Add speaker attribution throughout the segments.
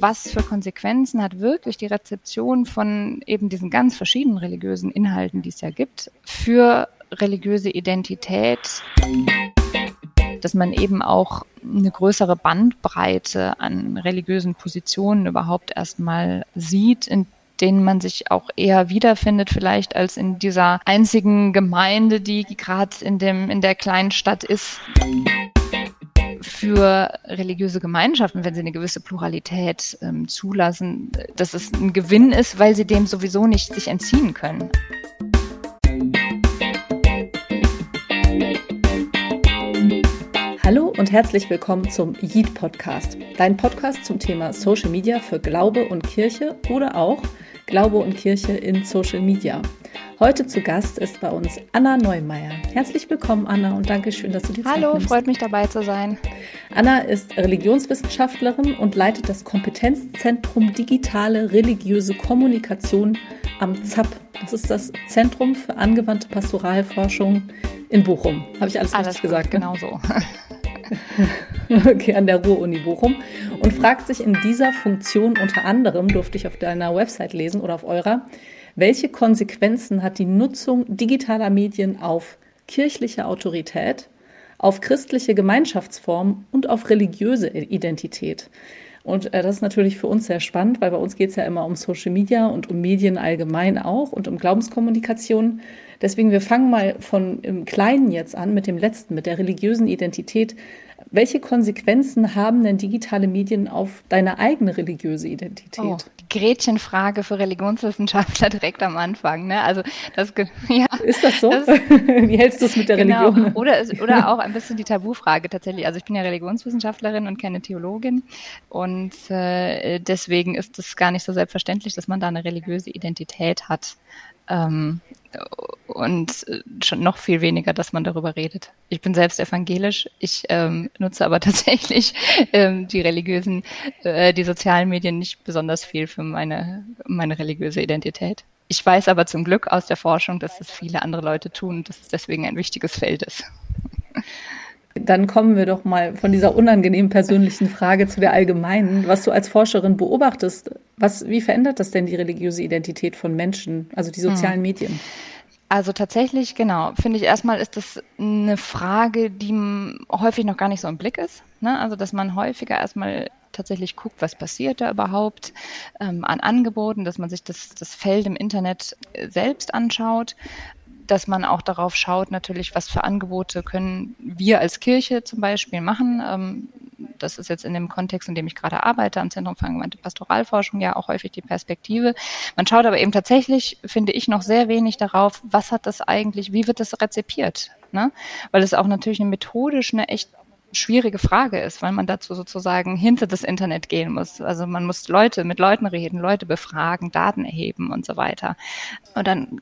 Speaker 1: was für Konsequenzen hat wirklich die Rezeption von eben diesen ganz verschiedenen religiösen Inhalten, die es ja gibt, für religiöse Identität, dass man eben auch eine größere Bandbreite an religiösen Positionen überhaupt erstmal sieht, in denen man sich auch eher wiederfindet, vielleicht als in dieser einzigen Gemeinde, die gerade in in der kleinen Stadt ist für religiöse Gemeinschaften, wenn sie eine gewisse Pluralität ähm, zulassen, dass es ein Gewinn ist, weil sie dem sowieso nicht sich entziehen können.
Speaker 2: Hallo und herzlich willkommen zum Yeet Podcast, dein Podcast zum Thema Social Media für Glaube und Kirche oder auch Glaube und Kirche in Social Media. Heute zu Gast ist bei uns Anna Neumeier. Herzlich willkommen, Anna, und danke schön, dass du die
Speaker 1: Zeit Hallo, freut mich dabei zu sein.
Speaker 2: Anna ist Religionswissenschaftlerin und leitet das Kompetenzzentrum Digitale Religiöse Kommunikation am ZAP. Das ist das Zentrum für angewandte Pastoralforschung in Bochum. Habe ich alles, alles richtig gesagt?
Speaker 1: Ne? Genau so.
Speaker 2: okay, an der Ruhr-Uni Bochum und fragt sich in dieser Funktion unter anderem, durfte ich auf deiner Website lesen oder auf eurer, welche Konsequenzen hat die Nutzung digitaler Medien auf kirchliche Autorität, auf christliche Gemeinschaftsformen und auf religiöse Identität? Und äh, das ist natürlich für uns sehr spannend, weil bei uns geht es ja immer um Social Media und um Medien allgemein auch und um Glaubenskommunikation. Deswegen, wir fangen mal von im Kleinen jetzt an mit dem letzten, mit der religiösen Identität. Welche Konsequenzen haben denn digitale Medien auf deine eigene religiöse Identität? Oh,
Speaker 1: die Gretchenfrage für Religionswissenschaftler direkt am Anfang. Ne? Also das,
Speaker 2: ja, Ist das so? Das, Wie hältst du es mit der genau. Religion?
Speaker 1: Oder, oder auch ein bisschen die Tabufrage tatsächlich. Also ich bin ja Religionswissenschaftlerin und keine Theologin und äh, deswegen ist es gar nicht so selbstverständlich, dass man da eine religiöse Identität hat. Ähm, und schon noch viel weniger, dass man darüber redet. Ich bin selbst evangelisch. Ich ähm, nutze aber tatsächlich ähm, die religiösen, äh, die sozialen Medien nicht besonders viel für meine, meine religiöse Identität. Ich weiß aber zum Glück aus der Forschung, dass es viele andere Leute tun dass es deswegen ein wichtiges Feld ist.
Speaker 2: Dann kommen wir doch mal von dieser unangenehmen persönlichen Frage zu der allgemeinen. Was du als Forscherin beobachtest, was, wie verändert das denn die religiöse Identität von Menschen, also die sozialen hm. Medien?
Speaker 1: Also tatsächlich, genau, finde ich erstmal ist das eine Frage, die häufig noch gar nicht so im Blick ist. Ne? Also dass man häufiger erstmal tatsächlich guckt, was passiert da überhaupt ähm, an Angeboten, dass man sich das, das Feld im Internet selbst anschaut dass man auch darauf schaut, natürlich, was für Angebote können wir als Kirche zum Beispiel machen. Ähm, das ist jetzt in dem Kontext, in dem ich gerade arbeite, am Zentrum für angewandte Pastoralforschung ja auch häufig die Perspektive. Man schaut aber eben tatsächlich, finde ich, noch sehr wenig darauf, was hat das eigentlich, wie wird das rezipiert? Ne? Weil es auch natürlich eine methodisch eine echt schwierige Frage ist, weil man dazu sozusagen hinter das Internet gehen muss. Also man muss Leute mit Leuten reden, Leute befragen, Daten erheben und so weiter. Und dann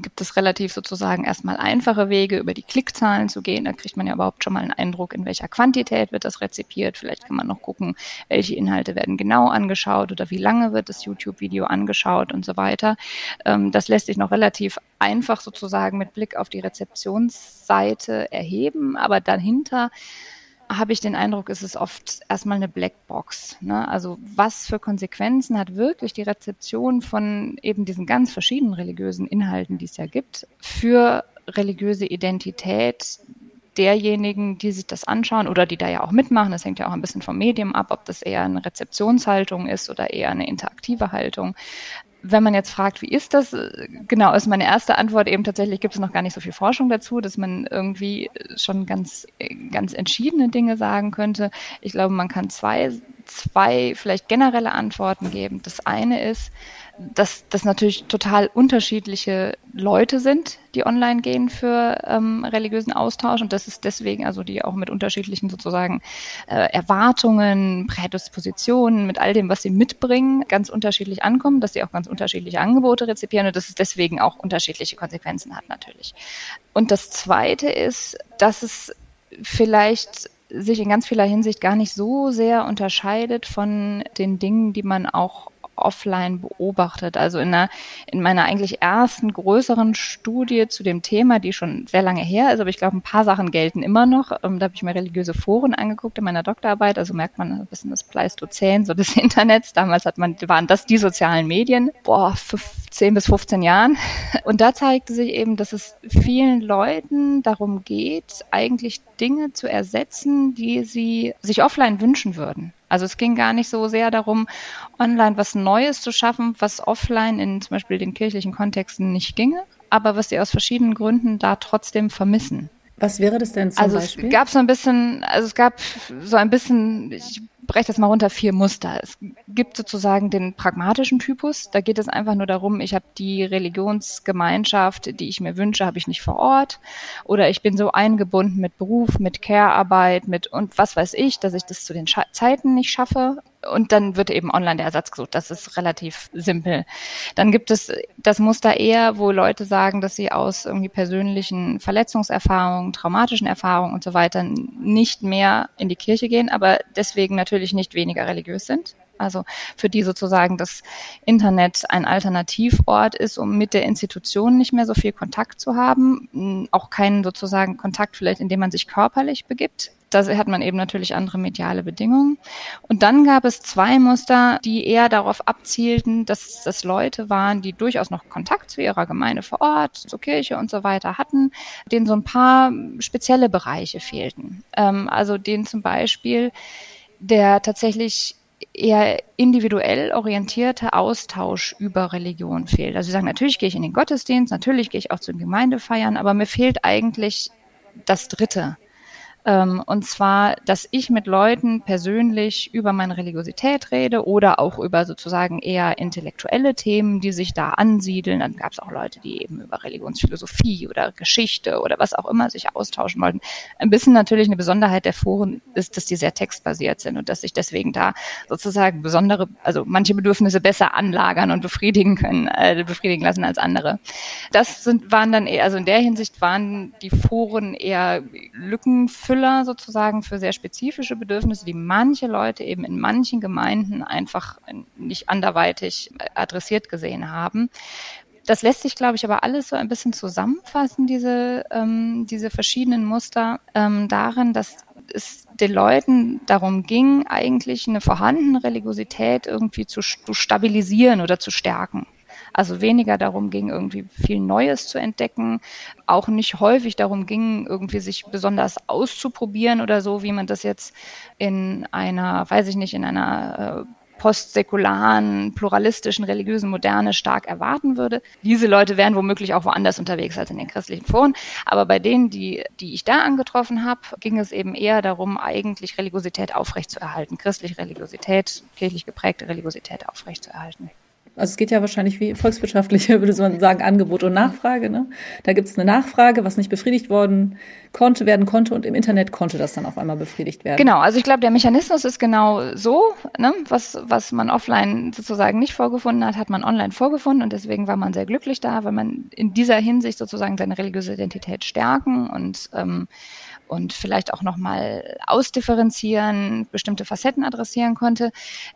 Speaker 1: gibt es relativ sozusagen erstmal einfache Wege, über die Klickzahlen zu gehen. Da kriegt man ja überhaupt schon mal einen Eindruck, in welcher Quantität wird das rezipiert. Vielleicht kann man noch gucken, welche Inhalte werden genau angeschaut oder wie lange wird das YouTube-Video angeschaut und so weiter. Ähm, das lässt sich noch relativ einfach sozusagen mit Blick auf die Rezeptionsseite erheben, aber dahinter habe ich den Eindruck, ist es oft erstmal eine Blackbox. Ne? Also was für Konsequenzen hat wirklich die Rezeption von eben diesen ganz verschiedenen religiösen Inhalten, die es ja gibt, für religiöse Identität derjenigen, die sich das anschauen oder die da ja auch mitmachen. Das hängt ja auch ein bisschen vom Medium ab, ob das eher eine Rezeptionshaltung ist oder eher eine interaktive Haltung wenn man jetzt fragt, wie ist das, genau, ist meine erste Antwort eben tatsächlich, gibt es noch gar nicht so viel Forschung dazu, dass man irgendwie schon ganz, ganz entschiedene Dinge sagen könnte. Ich glaube, man kann zwei, zwei vielleicht generelle Antworten geben. Das eine ist, dass das natürlich total unterschiedliche Leute sind, die online gehen für ähm, religiösen Austausch und das ist deswegen, also die auch mit unterschiedlichen sozusagen äh, Erwartungen, Prädispositionen, mit all dem, was sie mitbringen, ganz unterschiedlich ankommen, dass sie auch ganz unterschiedliche Angebote rezipieren und dass es deswegen auch unterschiedliche Konsequenzen hat natürlich. Und das Zweite ist, dass es vielleicht sich in ganz vieler Hinsicht gar nicht so sehr unterscheidet von den Dingen, die man auch offline beobachtet. Also in, einer, in meiner eigentlich ersten größeren Studie zu dem Thema, die schon sehr lange her ist, aber ich glaube, ein paar Sachen gelten immer noch. Ähm, da habe ich mir religiöse Foren angeguckt in meiner Doktorarbeit. Also merkt man ein bisschen das Pleistozän, so des Internets. Damals hat man, waren das die sozialen Medien. Boah, 10 bis 15 Jahren. Und da zeigte sich eben, dass es vielen Leuten darum geht, eigentlich Dinge zu ersetzen, die sie sich offline wünschen würden. Also es ging gar nicht so sehr darum, online was Neues zu schaffen, was offline in zum Beispiel den kirchlichen Kontexten nicht ginge, aber was sie aus verschiedenen Gründen da trotzdem vermissen.
Speaker 2: Was wäre das denn zum
Speaker 1: also
Speaker 2: Beispiel?
Speaker 1: Es gab so ein bisschen, also es gab so ein bisschen, ich breche das mal runter, vier Muster. Es gibt sozusagen den pragmatischen Typus. Da geht es einfach nur darum, ich habe die Religionsgemeinschaft, die ich mir wünsche, habe ich nicht vor Ort. Oder ich bin so eingebunden mit Beruf, mit Care-Arbeit, mit und was weiß ich, dass ich das zu den Scha Zeiten nicht schaffe und dann wird eben online der Ersatz gesucht. Das ist relativ simpel. Dann gibt es das Muster eher, wo Leute sagen, dass sie aus irgendwie persönlichen Verletzungserfahrungen, traumatischen Erfahrungen und so weiter nicht mehr in die Kirche gehen, aber deswegen natürlich nicht weniger religiös sind. Also für die sozusagen das Internet ein Alternativort ist, um mit der Institution nicht mehr so viel Kontakt zu haben, auch keinen sozusagen Kontakt vielleicht, indem man sich körperlich begibt, da hat man eben natürlich andere mediale Bedingungen. Und dann gab es zwei Muster, die eher darauf abzielten, dass das Leute waren, die durchaus noch Kontakt zu ihrer Gemeinde vor Ort, zur Kirche und so weiter hatten, denen so ein paar spezielle Bereiche fehlten. Ähm, also denen zum Beispiel der tatsächlich eher individuell orientierte Austausch über Religion fehlt. Also sie sagen, natürlich gehe ich in den Gottesdienst, natürlich gehe ich auch zu den Gemeindefeiern, aber mir fehlt eigentlich das Dritte. Ähm, und zwar, dass ich mit Leuten persönlich über meine Religiosität rede oder auch über sozusagen eher intellektuelle Themen, die sich da ansiedeln. Dann gab es auch Leute, die eben über Religionsphilosophie oder Geschichte oder was auch immer sich austauschen wollten. Ein bisschen natürlich eine Besonderheit der Foren ist, dass die sehr textbasiert sind und dass sich deswegen da sozusagen besondere, also manche Bedürfnisse besser anlagern und befriedigen können, äh, befriedigen lassen als andere. Das sind, waren dann eher, also in der Hinsicht waren die Foren eher Lücken für Füller sozusagen für sehr spezifische Bedürfnisse, die manche Leute eben in manchen Gemeinden einfach nicht anderweitig adressiert gesehen haben. Das lässt sich, glaube ich, aber alles so ein bisschen zusammenfassen, diese, ähm, diese verschiedenen Muster, ähm, darin, dass es den Leuten darum ging, eigentlich eine vorhandene Religiosität irgendwie zu, zu stabilisieren oder zu stärken. Also weniger darum ging, irgendwie viel Neues zu entdecken, auch nicht häufig darum ging, irgendwie sich besonders auszuprobieren oder so, wie man das jetzt in einer, weiß ich nicht, in einer äh, postsäkularen, pluralistischen, religiösen Moderne stark erwarten würde. Diese Leute wären womöglich auch woanders unterwegs als in den christlichen Foren. Aber bei denen, die, die ich da angetroffen habe, ging es eben eher darum, eigentlich Religiosität aufrechtzuerhalten, christliche Religiosität, kirchlich geprägte Religiosität aufrechtzuerhalten.
Speaker 2: Also es geht ja wahrscheinlich wie volkswirtschaftliche, würde man sagen, Angebot und Nachfrage. Ne? Da gibt es eine Nachfrage, was nicht befriedigt worden konnte, werden konnte und im Internet konnte das dann auf einmal befriedigt werden.
Speaker 1: Genau, also ich glaube, der Mechanismus ist genau so, ne? was, was man offline sozusagen nicht vorgefunden hat, hat man online vorgefunden und deswegen war man sehr glücklich da, weil man in dieser Hinsicht sozusagen seine religiöse Identität stärken und ähm, und vielleicht auch nochmal ausdifferenzieren, bestimmte Facetten adressieren konnte.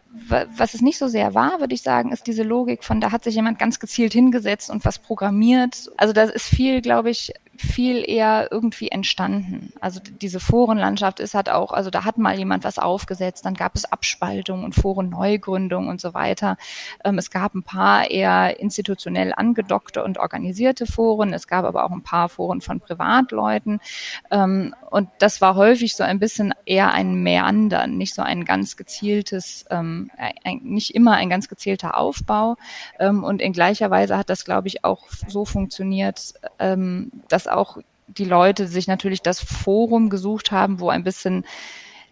Speaker 1: Was es nicht so sehr war, würde ich sagen, ist diese Logik von, da hat sich jemand ganz gezielt hingesetzt und was programmiert. Also da ist viel, glaube ich, viel eher irgendwie entstanden. Also diese Forenlandschaft ist halt auch, also da hat mal jemand was aufgesetzt, dann gab es Abspaltungen und Forenneugründungen und so weiter. Ähm, es gab ein paar eher institutionell angedockte und organisierte Foren. Es gab aber auch ein paar Foren von Privatleuten. Ähm, und das war häufig so ein bisschen eher ein Meandern, nicht so ein ganz gezieltes, ähm, nicht immer ein ganz gezielter Aufbau. Und in gleicher Weise hat das, glaube ich, auch so funktioniert, ähm, auch die Leute sich natürlich das Forum gesucht haben, wo ein bisschen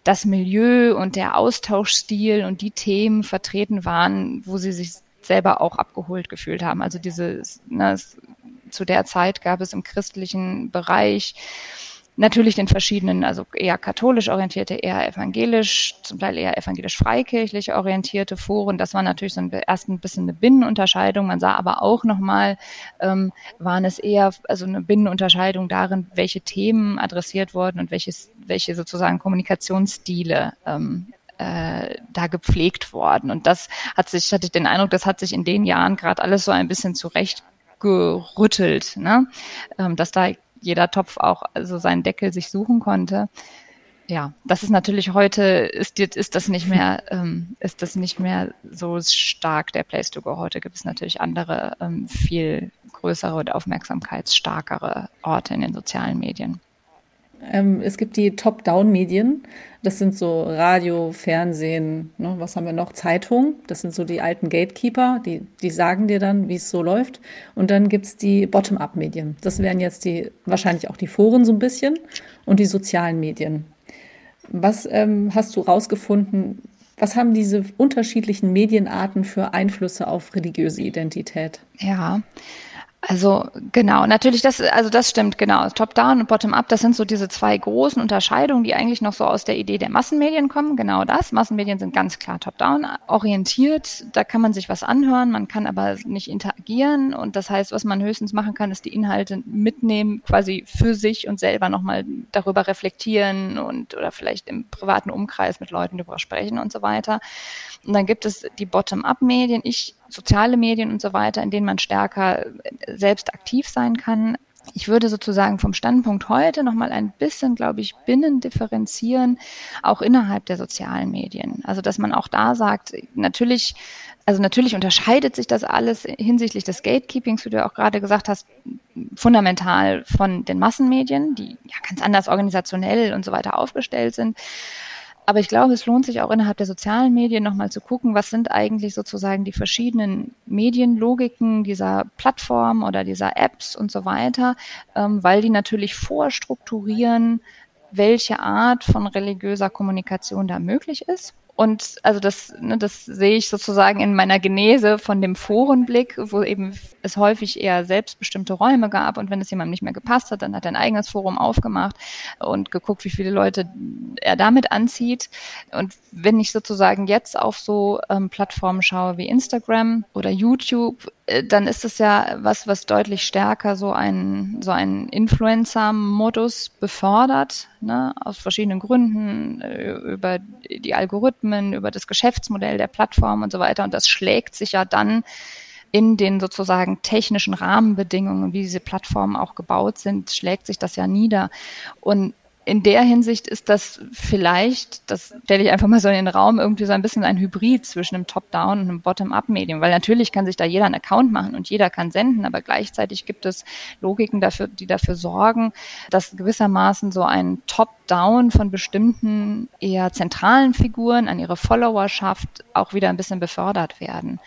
Speaker 1: das Milieu und der Austauschstil und die Themen vertreten waren, wo sie sich selber auch abgeholt gefühlt haben. Also diese, ne, zu der Zeit gab es im christlichen Bereich natürlich den verschiedenen, also eher katholisch orientierte, eher evangelisch, zum Teil eher evangelisch-freikirchlich orientierte Foren. Das war natürlich so ein, erst ein bisschen eine Binnenunterscheidung. Man sah aber auch nochmal, ähm, waren es eher also eine Binnenunterscheidung darin, welche Themen adressiert wurden und welches, welche sozusagen Kommunikationsstile ähm, äh, da gepflegt worden. Und das hat sich, hatte ich den Eindruck, das hat sich in den Jahren gerade alles so ein bisschen zurechtgerüttelt, ne? Ähm, dass da jeder Topf auch also seinen Deckel sich suchen konnte. Ja, das ist natürlich heute ist ist das nicht mehr ähm, ist das nicht mehr so stark der Place to Go. Heute gibt es natürlich andere ähm, viel größere und aufmerksamkeitsstarkere Orte in den sozialen Medien.
Speaker 2: Ähm, es gibt die Top-Down-Medien. Das sind so Radio, Fernsehen, ne, was haben wir noch? Zeitung. Das sind so die alten Gatekeeper, die, die sagen dir dann, wie es so läuft. Und dann gibt es die Bottom-Up-Medien. Das wären jetzt die, wahrscheinlich auch die Foren so ein bisschen und die sozialen Medien. Was ähm, hast du rausgefunden? Was haben diese unterschiedlichen Medienarten für Einflüsse auf religiöse Identität?
Speaker 1: Ja, also genau, natürlich das, also das stimmt genau. Top-down und Bottom-up, das sind so diese zwei großen Unterscheidungen, die eigentlich noch so aus der Idee der Massenmedien kommen. Genau das. Massenmedien sind ganz klar Top-down orientiert. Da kann man sich was anhören, man kann aber nicht interagieren. Und das heißt, was man höchstens machen kann, ist die Inhalte mitnehmen, quasi für sich und selber nochmal darüber reflektieren und oder vielleicht im privaten Umkreis mit Leuten darüber sprechen und so weiter. Und dann gibt es die Bottom-up-Medien. Ich soziale Medien und so weiter, in denen man stärker äh, selbst aktiv sein kann. Ich würde sozusagen vom Standpunkt heute nochmal ein bisschen, glaube ich, binnen differenzieren, auch innerhalb der sozialen Medien. Also, dass man auch da sagt, natürlich, also natürlich unterscheidet sich das alles hinsichtlich des Gatekeepings, wie du auch gerade gesagt hast, fundamental von den Massenmedien, die ja ganz anders organisationell und so weiter aufgestellt sind. Aber ich glaube, es lohnt sich auch innerhalb der sozialen Medien nochmal zu gucken, was sind eigentlich sozusagen die verschiedenen Medienlogiken dieser Plattform oder dieser Apps und so weiter, ähm, weil die natürlich vorstrukturieren, welche Art von religiöser Kommunikation da möglich ist und also das, ne, das sehe ich sozusagen in meiner Genese von dem Forenblick, wo eben es häufig eher selbstbestimmte Räume gab und wenn es jemandem nicht mehr gepasst hat, dann hat er ein eigenes Forum aufgemacht und geguckt, wie viele Leute er damit anzieht. Und wenn ich sozusagen jetzt auf so ähm, Plattformen schaue wie Instagram oder YouTube, äh, dann ist es ja was, was deutlich stärker so ein so ein Influencer-Modus befördert, ne, aus verschiedenen Gründen, äh, über die Algorithmen, über das Geschäftsmodell der Plattform und so weiter. Und das schlägt sich ja dann in den sozusagen technischen Rahmenbedingungen, wie diese Plattformen auch gebaut sind, schlägt sich das ja nieder. Und in der Hinsicht ist das vielleicht, das stelle ich einfach mal so in den Raum, irgendwie so ein bisschen ein Hybrid zwischen einem Top-Down und einem Bottom-Up-Medium, weil natürlich kann sich da jeder einen Account machen und jeder kann senden, aber gleichzeitig gibt es Logiken dafür, die dafür sorgen, dass gewissermaßen so ein Top-Down von bestimmten eher zentralen Figuren an ihre Followerschaft auch wieder ein bisschen befördert werden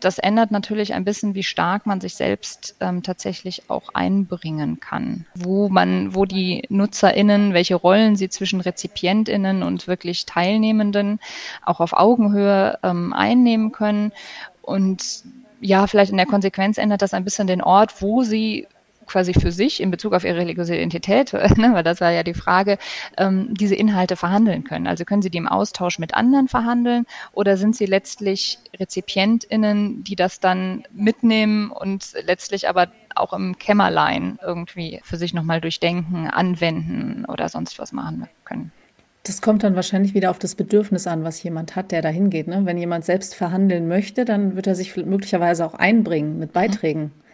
Speaker 1: das ändert natürlich ein bisschen, wie stark man sich selbst ähm, tatsächlich auch einbringen kann. Wo man, wo die NutzerInnen, welche Rollen sie zwischen RezipientInnen und wirklich Teilnehmenden auch auf Augenhöhe ähm, einnehmen können. Und ja, vielleicht in der Konsequenz ändert das ein bisschen den Ort, wo sie quasi für sich in Bezug auf ihre religiöse Identität, ne, weil das war ja die Frage, ähm, diese Inhalte verhandeln können. Also können sie die im Austausch mit anderen verhandeln oder sind sie letztlich RezipientInnen, die das dann mitnehmen und letztlich aber auch im Kämmerlein irgendwie für sich nochmal durchdenken, anwenden oder sonst was machen können?
Speaker 2: Das kommt dann wahrscheinlich wieder auf das Bedürfnis an, was jemand hat, der da hingeht. Ne? Wenn jemand selbst verhandeln möchte, dann wird er sich möglicherweise auch einbringen mit Beiträgen. Mhm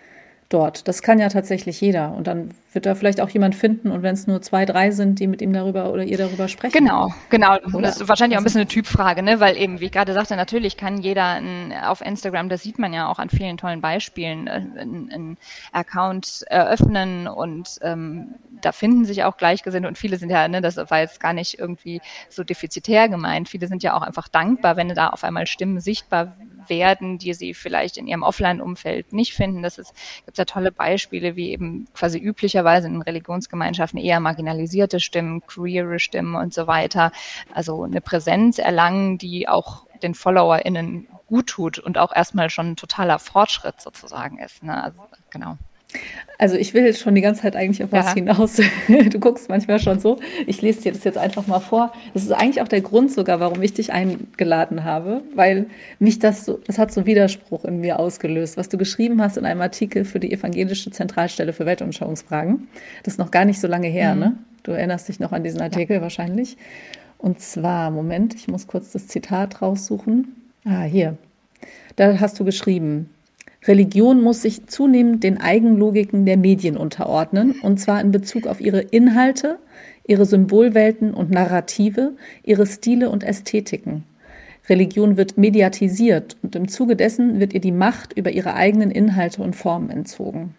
Speaker 2: dort. Das kann ja tatsächlich jeder. Und dann wird da vielleicht auch jemand finden und wenn es nur zwei, drei sind, die mit ihm darüber oder ihr darüber sprechen.
Speaker 1: Genau, genau. Oder? Das ist wahrscheinlich auch ein bisschen eine Typfrage, ne? Weil eben, wie ich gerade sagte, natürlich kann jeder ein, auf Instagram, das sieht man ja auch an vielen tollen Beispielen, einen äh, Account eröffnen und ähm, da finden sich auch Gleichgesinnte und viele sind ja, ne, das war jetzt gar nicht irgendwie so defizitär gemeint, viele sind ja auch einfach dankbar, wenn da auf einmal Stimmen sichtbar werden, die sie vielleicht in ihrem Offline-Umfeld nicht finden. Das ist, gibt ja tolle Beispiele, wie eben quasi üblicherweise in Religionsgemeinschaften eher marginalisierte Stimmen, queere Stimmen und so weiter. Also eine Präsenz erlangen, die auch den FollowerInnen gut tut und auch erstmal schon ein totaler Fortschritt sozusagen ist. Ne? Also, genau.
Speaker 2: Also ich will schon die ganze Zeit eigentlich auf was ja. hinaus. Du guckst manchmal schon so. Ich lese dir das jetzt einfach mal vor. Das ist eigentlich auch der Grund sogar, warum ich dich eingeladen habe, weil mich das so, das hat so Widerspruch in mir ausgelöst, was du geschrieben hast in einem Artikel für die Evangelische Zentralstelle für Weltumschauungsfragen. Das ist noch gar nicht so lange her, mhm. ne? Du erinnerst dich noch an diesen Artikel ja. wahrscheinlich. Und zwar, Moment, ich muss kurz das Zitat raussuchen. Ah, hier. Da hast du geschrieben, Religion muss sich zunehmend den Eigenlogiken der Medien unterordnen, und zwar in Bezug auf ihre Inhalte, ihre Symbolwelten und Narrative, ihre Stile und Ästhetiken. Religion wird mediatisiert und im Zuge dessen wird ihr die Macht über ihre eigenen Inhalte und Formen entzogen.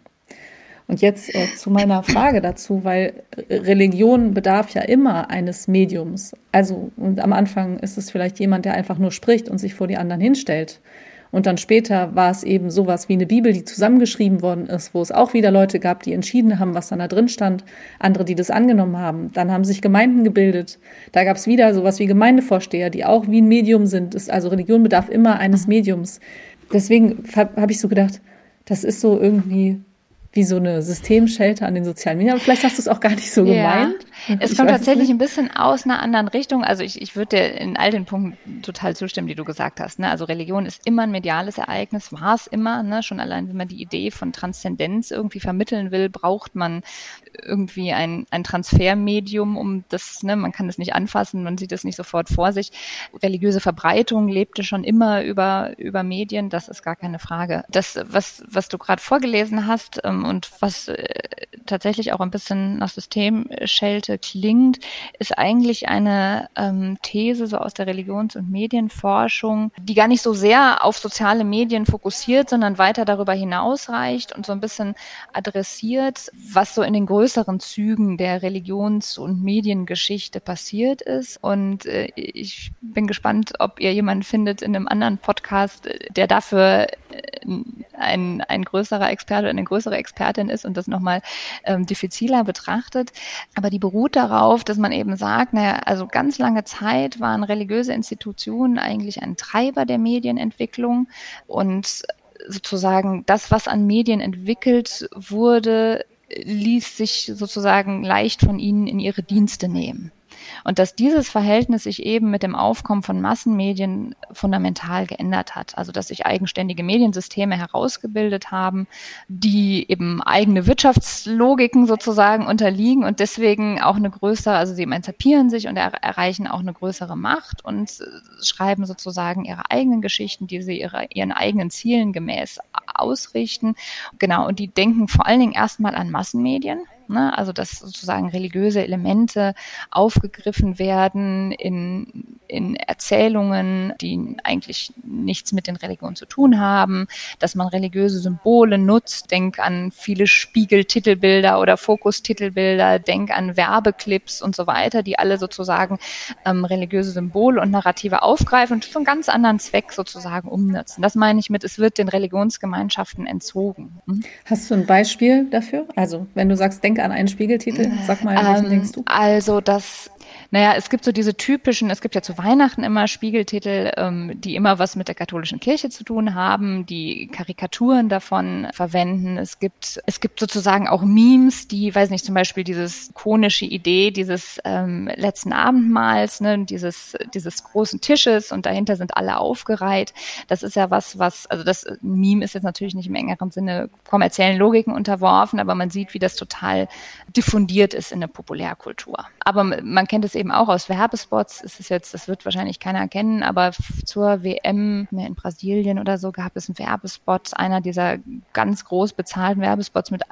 Speaker 2: Und jetzt äh, zu meiner Frage dazu, weil Religion bedarf ja immer eines Mediums. Also am Anfang ist es vielleicht jemand, der einfach nur spricht und sich vor die anderen hinstellt. Und dann später war es eben sowas wie eine Bibel, die zusammengeschrieben worden ist, wo es auch wieder Leute gab, die entschieden haben, was dann da drin stand, andere, die das angenommen haben. Dann haben sich Gemeinden gebildet. Da gab es wieder sowas wie Gemeindevorsteher, die auch wie ein Medium sind. Also Religion bedarf immer eines Mediums. Deswegen habe ich so gedacht, das ist so irgendwie wie so eine Systemschelte an den sozialen Medien. Aber vielleicht hast du es auch gar nicht so ja. gemeint.
Speaker 1: Es ich kommt tatsächlich ein bisschen aus einer anderen Richtung. Also ich, ich würde dir in all den Punkten total zustimmen, die du gesagt hast. Ne? Also Religion ist immer ein mediales Ereignis, war es immer. Ne? Schon allein, wenn man die Idee von Transzendenz irgendwie vermitteln will, braucht man irgendwie ein, ein Transfermedium, um das, ne, man kann es nicht anfassen, man sieht es nicht sofort vor sich. Religiöse Verbreitung lebte schon immer über, über Medien, das ist gar keine Frage. Das, was, was du gerade vorgelesen hast ähm, und was äh, tatsächlich auch ein bisschen nach Systemschelte klingt, ist eigentlich eine ähm, These so aus der Religions- und Medienforschung, die gar nicht so sehr auf soziale Medien fokussiert, sondern weiter darüber hinausreicht und so ein bisschen adressiert, was so in den größeren Zügen der Religions- und Mediengeschichte passiert ist. Und äh, ich bin gespannt, ob ihr jemanden findet in einem anderen Podcast, der dafür äh, ein, ein größerer Experte eine größere Expertin ist und das nochmal ähm, diffiziler betrachtet. Aber die beruht darauf, dass man eben sagt, naja, also ganz lange Zeit waren religiöse Institutionen eigentlich ein Treiber der Medienentwicklung und sozusagen das, was an Medien entwickelt wurde, ließ sich sozusagen leicht von ihnen in ihre Dienste nehmen. Und dass dieses Verhältnis sich eben mit dem Aufkommen von Massenmedien fundamental geändert hat. Also dass sich eigenständige Mediensysteme herausgebildet haben, die eben eigene Wirtschaftslogiken sozusagen unterliegen und deswegen auch eine größere, also sie emanzipieren sich und er erreichen auch eine größere Macht und schreiben sozusagen ihre eigenen Geschichten, die sie ihre, ihren eigenen Zielen gemäß ausrichten. Genau, und die denken vor allen Dingen erstmal an Massenmedien Ne? Also dass sozusagen religiöse Elemente aufgegriffen werden in, in Erzählungen, die eigentlich nichts mit den Religionen zu tun haben, dass man religiöse Symbole nutzt. Denk an viele Spiegeltitelbilder oder Fokustitelbilder, denk an Werbeclips und so weiter, die alle sozusagen ähm, religiöse Symbole und Narrative aufgreifen und für einen ganz anderen Zweck sozusagen umnutzen. Das meine ich mit, es wird den Religionsgemeinschaften entzogen.
Speaker 2: Hm? Hast du ein Beispiel dafür? Also wenn du sagst, denk denke an einen Spiegeltitel. Sag mal, welchen ähm, denkst du?
Speaker 1: Also das naja, es gibt so diese typischen, es gibt ja zu Weihnachten immer Spiegeltitel, ähm, die immer was mit der katholischen Kirche zu tun haben, die Karikaturen davon verwenden. Es gibt, es gibt sozusagen auch Memes, die, weiß nicht, zum Beispiel dieses konische Idee dieses ähm, letzten Abendmahls, ne, dieses, dieses großen Tisches und dahinter sind alle aufgereiht. Das ist ja was, was, also das Meme ist jetzt natürlich nicht im engeren Sinne kommerziellen Logiken unterworfen, aber man sieht, wie das total diffundiert ist in der Populärkultur. Aber man kennt es eben auch aus Werbespots. Es jetzt, das wird wahrscheinlich keiner erkennen, aber zur WM in Brasilien oder so gab es einen Werbespot, einer dieser ganz groß bezahlten Werbespots mit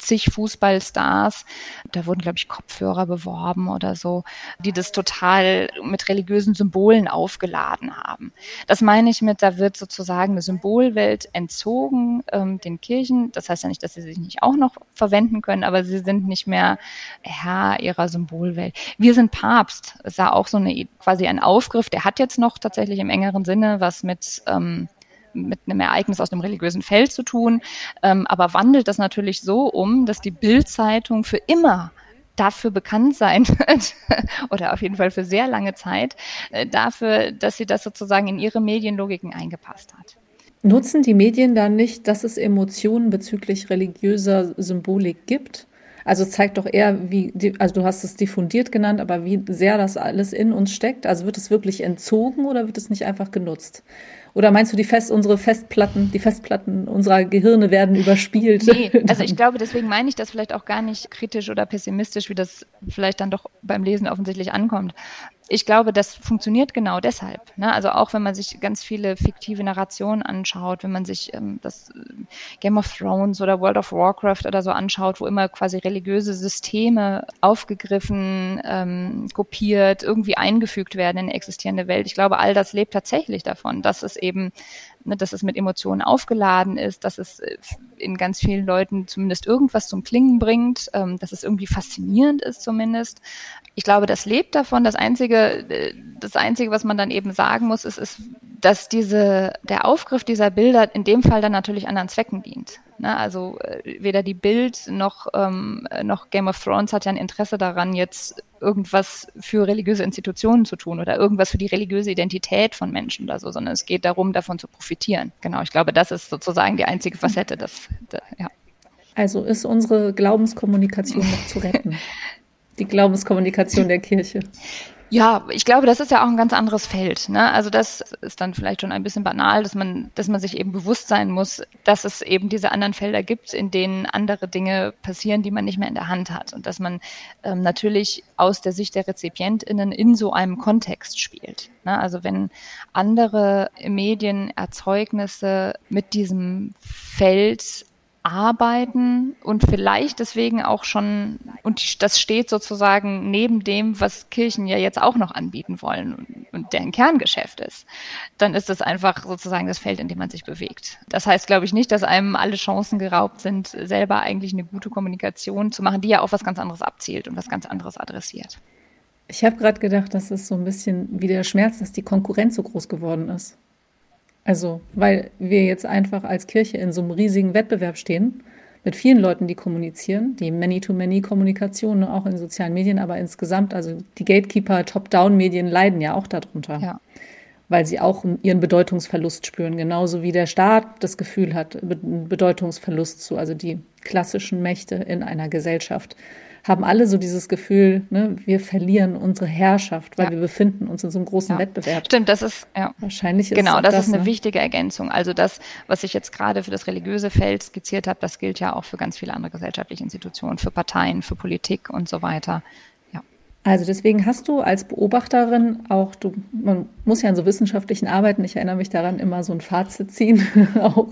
Speaker 1: zig Fußballstars. Da wurden, glaube ich, Kopfhörer beworben oder so, die das total mit religiösen Symbolen aufgeladen haben. Das meine ich mit, da wird sozusagen eine Symbolwelt entzogen ähm, den Kirchen. Das heißt ja nicht, dass sie sich nicht auch noch verwenden können, aber sie sind nicht mehr Herr ihrer Symbolwelt. Wir sind Papst. Es war auch so eine quasi ein Aufgriff. Der hat jetzt noch tatsächlich im engeren Sinne was mit ähm, mit einem Ereignis aus dem religiösen Feld zu tun, ähm, aber wandelt das natürlich so um, dass die Bildzeitung für immer dafür bekannt sein wird, oder auf jeden Fall für sehr lange Zeit, äh, dafür, dass sie das sozusagen in ihre Medienlogiken eingepasst hat.
Speaker 2: Nutzen die Medien dann nicht, dass es Emotionen bezüglich religiöser Symbolik gibt? Also zeigt doch eher, wie, also du hast es diffundiert genannt, aber wie sehr das alles in uns steckt. Also wird es wirklich entzogen oder wird es nicht einfach genutzt? Oder meinst du, die Fest, unsere Festplatten, die Festplatten unserer Gehirne werden überspielt?
Speaker 1: Nee, also ich glaube, deswegen meine ich das vielleicht auch gar nicht kritisch oder pessimistisch, wie das vielleicht dann doch beim Lesen offensichtlich ankommt. Ich glaube, das funktioniert genau deshalb. Ne? Also auch wenn man sich ganz viele fiktive Narrationen anschaut, wenn man sich ähm, das äh, Game of Thrones oder World of Warcraft oder so anschaut, wo immer quasi religiöse Systeme aufgegriffen, ähm, kopiert, irgendwie eingefügt werden in existierende Welt. Ich glaube, all das lebt tatsächlich davon, dass es eben ne, dass es mit Emotionen aufgeladen ist, dass es äh, in ganz vielen Leuten zumindest irgendwas zum Klingen bringt, ähm, dass es irgendwie faszinierend ist zumindest. Ich glaube, das lebt davon. Das einzige, das einzige, was man dann eben sagen muss, ist, ist, dass diese, der Aufgriff dieser Bilder in dem Fall dann natürlich anderen Zwecken dient. Ne? Also äh, weder die Bild noch, ähm, noch Game of Thrones hat ja ein Interesse daran, jetzt irgendwas für religiöse Institutionen zu tun oder irgendwas für die religiöse Identität von Menschen oder so, sondern es geht darum, davon zu profitieren. Genau, ich glaube, das ist sozusagen die einzige Facette. Das ja.
Speaker 2: Also ist unsere Glaubenskommunikation noch zu retten? Die Glaubenskommunikation der Kirche.
Speaker 1: Ja, ich glaube, das ist ja auch ein ganz anderes Feld. Ne? Also das ist dann vielleicht schon ein bisschen banal, dass man, dass man sich eben bewusst sein muss, dass es eben diese anderen Felder gibt, in denen andere Dinge passieren, die man nicht mehr in der Hand hat. Und dass man ähm, natürlich aus der Sicht der RezipientInnen in so einem Kontext spielt. Ne? Also wenn andere Medienerzeugnisse mit diesem Feld arbeiten und vielleicht deswegen auch schon, und das steht sozusagen neben dem, was Kirchen ja jetzt auch noch anbieten wollen und, deren Kerngeschäft ist, dann ist das einfach sozusagen das Feld, in dem man sich bewegt. Das heißt, glaube ich, nicht, dass einem alle Chancen geraubt sind, selber eigentlich eine gute Kommunikation zu machen, die ja auf was ganz anderes abzielt und was ganz anderes adressiert.
Speaker 2: Ich habe gerade gedacht, das ist so ein bisschen wie der Schmerz, dass die Konkurrenz so groß geworden ist. Also, weil wir jetzt einfach als Kirche in so einem riesigen Wettbewerb stehen, mit vielen Leuten, die kommunizieren, die Many-to-Many-Kommunikation, ne, auch in sozialen Medien, aber insgesamt, also die Gatekeeper, Top-Down-Medien leiden ja auch darunter. Ja. Weil sie auch ihren Bedeutungsverlust spüren, genauso wie der Staat das Gefühl hat, einen Bedeutungsverlust zu, also die klassischen Mächte in einer Gesellschaft haben alle so dieses Gefühl, ne, wir verlieren unsere Herrschaft, weil ja. wir befinden uns in so einem großen ja. Wettbewerb.
Speaker 1: Stimmt, das ist ja.
Speaker 2: Wahrscheinlich ist
Speaker 1: genau, das, das ist eine ne? wichtige Ergänzung. Also das, was ich jetzt gerade für das religiöse Feld skizziert habe, das gilt ja auch für ganz viele andere gesellschaftliche Institutionen, für Parteien, für Politik und so weiter.
Speaker 2: Also deswegen hast du als Beobachterin auch, du, man muss ja in so wissenschaftlichen Arbeiten, ich erinnere mich daran, immer so ein Fazit ziehen, auch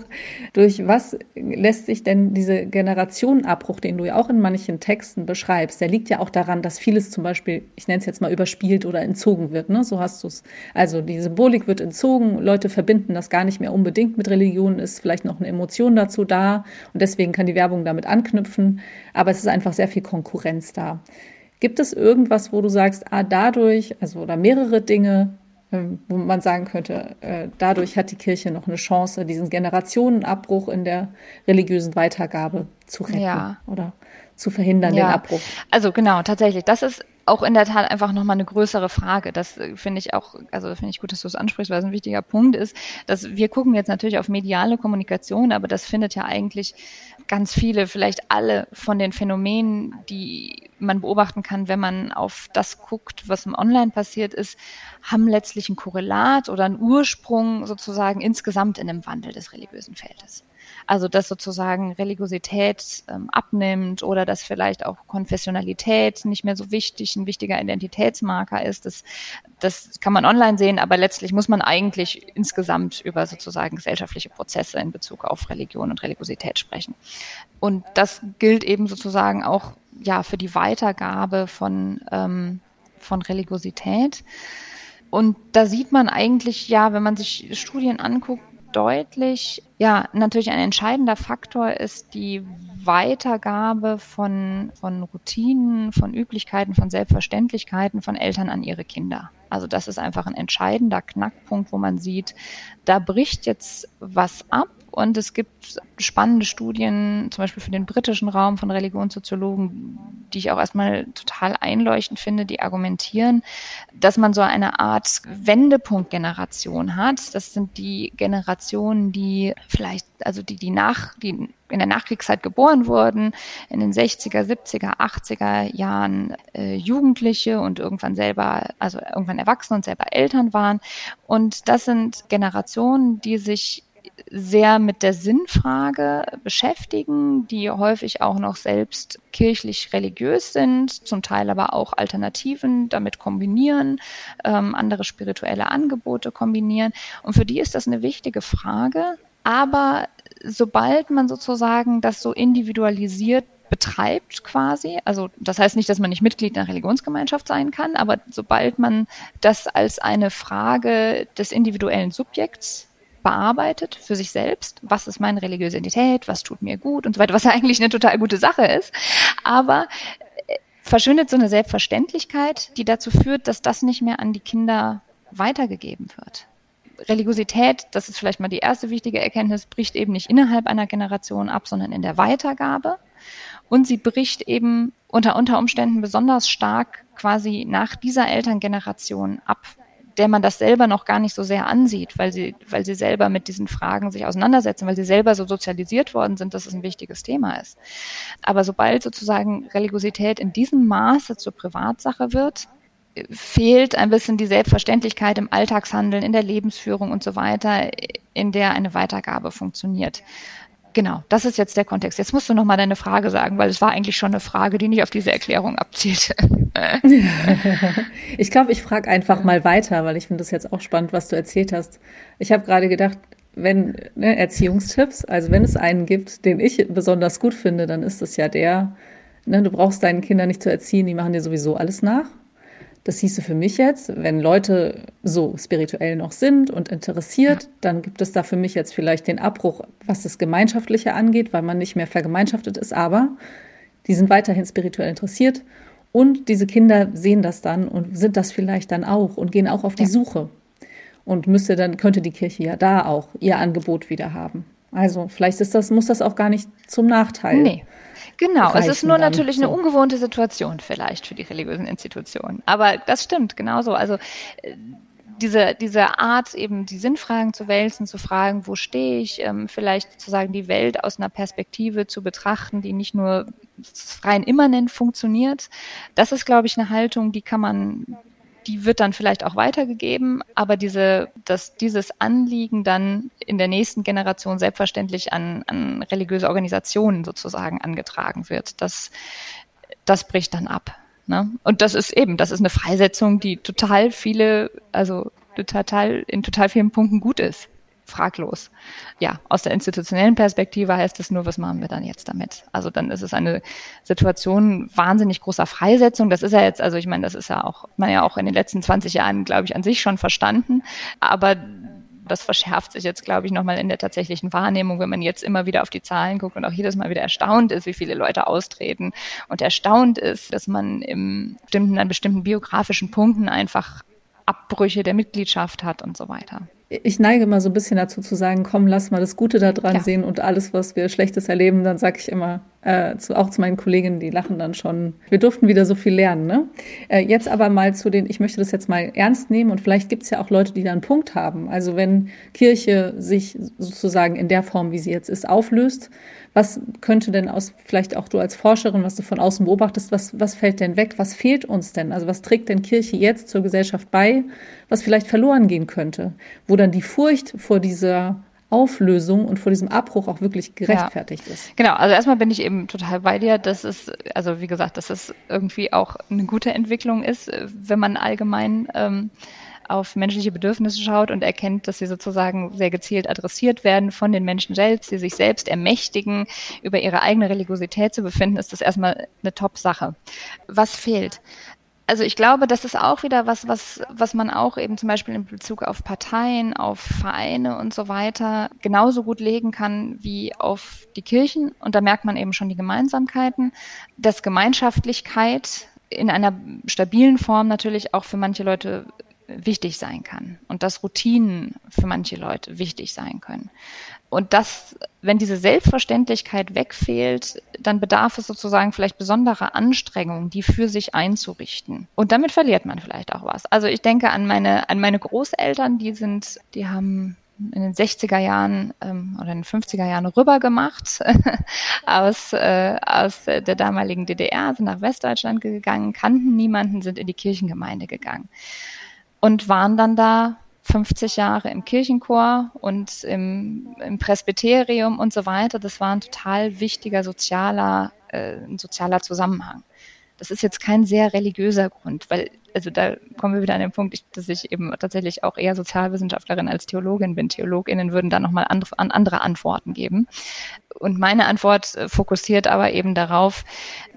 Speaker 2: durch was lässt sich denn diese Generationenabbruch, den du ja auch in manchen Texten beschreibst, der liegt ja auch daran, dass vieles zum Beispiel, ich nenne es jetzt mal überspielt oder entzogen wird, ne? so hast du es. Also die Symbolik wird entzogen, Leute verbinden das gar nicht mehr unbedingt mit Religion, ist vielleicht noch eine Emotion dazu da und deswegen kann die Werbung damit anknüpfen, aber es ist einfach sehr viel Konkurrenz da. Gibt es irgendwas, wo du sagst, ah, dadurch, also oder mehrere Dinge, ähm, wo man sagen könnte, äh, dadurch hat die Kirche noch eine Chance, diesen Generationenabbruch in der religiösen Weitergabe zu retten ja. oder zu verhindern, ja. den Abbruch?
Speaker 1: Also genau, tatsächlich. Das ist auch in der Tat einfach nochmal eine größere Frage. Das äh, finde ich auch, also finde ich gut, dass du es ansprichst, weil es ein wichtiger Punkt ist, dass wir gucken jetzt natürlich auf mediale Kommunikation, aber das findet ja eigentlich ganz viele, vielleicht alle von den Phänomenen, die man beobachten kann, wenn man auf das guckt, was im Online passiert ist, haben letztlich ein Korrelat oder einen Ursprung sozusagen insgesamt in dem Wandel des religiösen Feldes. Also dass sozusagen Religiosität ähm, abnimmt oder dass vielleicht auch Konfessionalität nicht mehr so wichtig, ein wichtiger Identitätsmarker ist. Das, das kann man online sehen, aber letztlich muss man eigentlich insgesamt über sozusagen gesellschaftliche Prozesse in Bezug auf Religion und Religiosität sprechen. Und das gilt eben sozusagen auch ja für die Weitergabe von, ähm, von Religiosität. Und da sieht man eigentlich, ja, wenn man sich Studien anguckt, deutlich. Ja, natürlich ein entscheidender Faktor ist die Weitergabe von, von Routinen, von Üblichkeiten, von Selbstverständlichkeiten von Eltern an ihre Kinder. Also das ist einfach ein entscheidender Knackpunkt, wo man sieht, da bricht jetzt was ab und es gibt spannende Studien, zum Beispiel für den britischen Raum von Religionssoziologen, die ich auch erstmal total einleuchtend finde, die argumentieren, dass man so eine Art Wendepunktgeneration hat. Das sind die Generationen, die vielleicht, also die, die nach, die in der Nachkriegszeit geboren wurden, in den 60er, 70er, 80er Jahren äh, Jugendliche und irgendwann selber, also irgendwann erwachsen und selber Eltern waren. Und das sind Generationen, die sich sehr mit der Sinnfrage beschäftigen, die häufig auch noch selbst kirchlich religiös sind, zum Teil aber auch Alternativen damit kombinieren, ähm, andere spirituelle Angebote kombinieren. Und für die ist das eine wichtige Frage. Aber sobald man sozusagen das so individualisiert betreibt quasi. Also das heißt nicht, dass man nicht Mitglied einer Religionsgemeinschaft sein kann, aber sobald man das als eine Frage des individuellen Subjekts bearbeitet für sich selbst, was ist meine religiöse Identität, was tut mir gut und so weiter, was ja eigentlich eine total gute Sache ist, aber äh, verschwindet so eine Selbstverständlichkeit, die dazu führt, dass das nicht mehr an die Kinder weitergegeben wird. Religiosität, das ist vielleicht mal die erste wichtige Erkenntnis, bricht eben nicht innerhalb einer Generation ab, sondern in der Weitergabe. Und sie bricht eben unter, unter Umständen besonders stark quasi nach dieser Elterngeneration ab, der man das selber noch gar nicht so sehr ansieht, weil sie, weil sie selber mit diesen Fragen sich auseinandersetzen, weil sie selber so sozialisiert worden sind, dass es ein wichtiges Thema ist. Aber sobald sozusagen Religiosität in diesem Maße zur Privatsache wird, fehlt ein bisschen die Selbstverständlichkeit im Alltagshandeln, in der Lebensführung und so weiter, in der eine Weitergabe funktioniert. Genau, das ist jetzt der Kontext. Jetzt musst du noch mal deine Frage sagen, weil es war eigentlich schon eine Frage, die nicht auf diese Erklärung abzielte.
Speaker 2: ich glaube, ich frage einfach mal weiter, weil ich finde das jetzt auch spannend, was du erzählt hast. Ich habe gerade gedacht, wenn ne, Erziehungstipps, also wenn es einen gibt, den ich besonders gut finde, dann ist es ja der, ne, du brauchst deinen Kindern nicht zu erziehen, die machen dir sowieso alles nach. Das hieße für mich jetzt, wenn Leute so spirituell noch sind und interessiert, ja. dann gibt es da für mich jetzt vielleicht den Abbruch, was das Gemeinschaftliche angeht, weil man nicht mehr vergemeinschaftet ist, aber die sind weiterhin spirituell interessiert und diese Kinder sehen das dann und sind das vielleicht dann auch und gehen auch auf die ja. Suche. Und müsste dann, könnte die Kirche ja da auch ihr Angebot wieder haben. Also vielleicht ist das, muss das auch gar nicht zum Nachteil
Speaker 1: nee. Genau, es ist nur natürlich so. eine ungewohnte Situation vielleicht für die religiösen Institutionen. Aber das stimmt, genauso. Also äh, diese, diese Art, eben die Sinnfragen zu wälzen, zu fragen, wo stehe ich, ähm, vielleicht sozusagen die Welt aus einer Perspektive zu betrachten, die nicht nur rein immanent funktioniert, das ist, glaube ich, eine Haltung, die kann man die wird dann vielleicht auch weitergegeben, aber diese, dass dieses Anliegen dann in der nächsten Generation selbstverständlich an, an religiöse Organisationen sozusagen angetragen wird, das, das bricht dann ab. Ne? Und das ist eben, das ist eine Freisetzung, die total viele, also total, in total vielen Punkten gut ist fraglos. Ja, aus der institutionellen Perspektive heißt es nur, was machen wir dann jetzt damit? Also dann ist es eine Situation wahnsinnig großer Freisetzung. Das ist ja jetzt, also ich meine, das ist ja auch, man ja auch in den letzten 20 Jahren, glaube ich, an sich schon verstanden. Aber das verschärft sich jetzt, glaube ich, nochmal in der tatsächlichen Wahrnehmung, wenn man jetzt immer wieder auf die Zahlen guckt und auch jedes Mal wieder erstaunt ist, wie viele Leute austreten und erstaunt ist, dass man im bestimmten, an bestimmten biografischen Punkten einfach Abbrüche der Mitgliedschaft hat und so weiter
Speaker 2: ich neige immer so ein bisschen dazu zu sagen, komm, lass mal das Gute da dran ja. sehen und alles, was wir Schlechtes erleben, dann sage ich immer, äh, zu, auch zu meinen Kolleginnen, die lachen dann schon. Wir durften wieder so viel lernen. Ne? Äh, jetzt aber mal zu den, ich möchte das jetzt mal ernst nehmen und vielleicht gibt es ja auch Leute, die da einen Punkt haben. Also wenn Kirche sich sozusagen in der Form, wie sie jetzt ist, auflöst, was könnte denn aus, vielleicht auch du als Forscherin, was du von außen beobachtest, was, was fällt denn weg? Was fehlt uns denn? Also was trägt denn Kirche jetzt zur Gesellschaft bei, was vielleicht verloren gehen könnte? Wo dann die Furcht vor dieser Auflösung und vor diesem Abbruch auch wirklich gerechtfertigt ja. ist.
Speaker 1: Genau, also erstmal bin ich eben total bei dir, dass es, also wie gesagt, dass es irgendwie auch eine gute Entwicklung ist, wenn man allgemein ähm, auf menschliche Bedürfnisse schaut und erkennt, dass sie sozusagen sehr gezielt adressiert werden von den Menschen selbst, die sich selbst ermächtigen, über ihre eigene Religiosität zu befinden, ist das erstmal eine Top-Sache. Was fehlt? Also ich glaube, das ist auch wieder was, was, was man auch eben zum Beispiel in Bezug auf Parteien, auf Vereine und so weiter genauso gut legen kann wie auf die Kirchen. Und da merkt man eben schon die Gemeinsamkeiten, dass Gemeinschaftlichkeit in einer stabilen Form natürlich auch für manche Leute wichtig sein kann und dass Routinen für manche Leute wichtig sein können. Und das, wenn diese Selbstverständlichkeit wegfehlt, dann bedarf es sozusagen vielleicht besonderer Anstrengungen, die für sich einzurichten. Und damit verliert man vielleicht auch was. Also ich denke an meine, an meine Großeltern, die sind, die haben in den 60er Jahren ähm, oder in den 50er Jahren rüber gemacht aus, äh, aus der damaligen DDR, sind nach Westdeutschland gegangen, kannten niemanden, sind in die Kirchengemeinde gegangen und waren dann da 50 Jahre im Kirchenchor und im, im Presbyterium und so weiter. Das war ein total wichtiger sozialer, äh, sozialer Zusammenhang. Das ist jetzt kein sehr religiöser Grund, weil also da kommen wir wieder an den Punkt, dass ich eben tatsächlich auch eher Sozialwissenschaftlerin als Theologin bin. TheologInnen würden da nochmal andere, andere Antworten geben. Und meine Antwort äh, fokussiert aber eben darauf,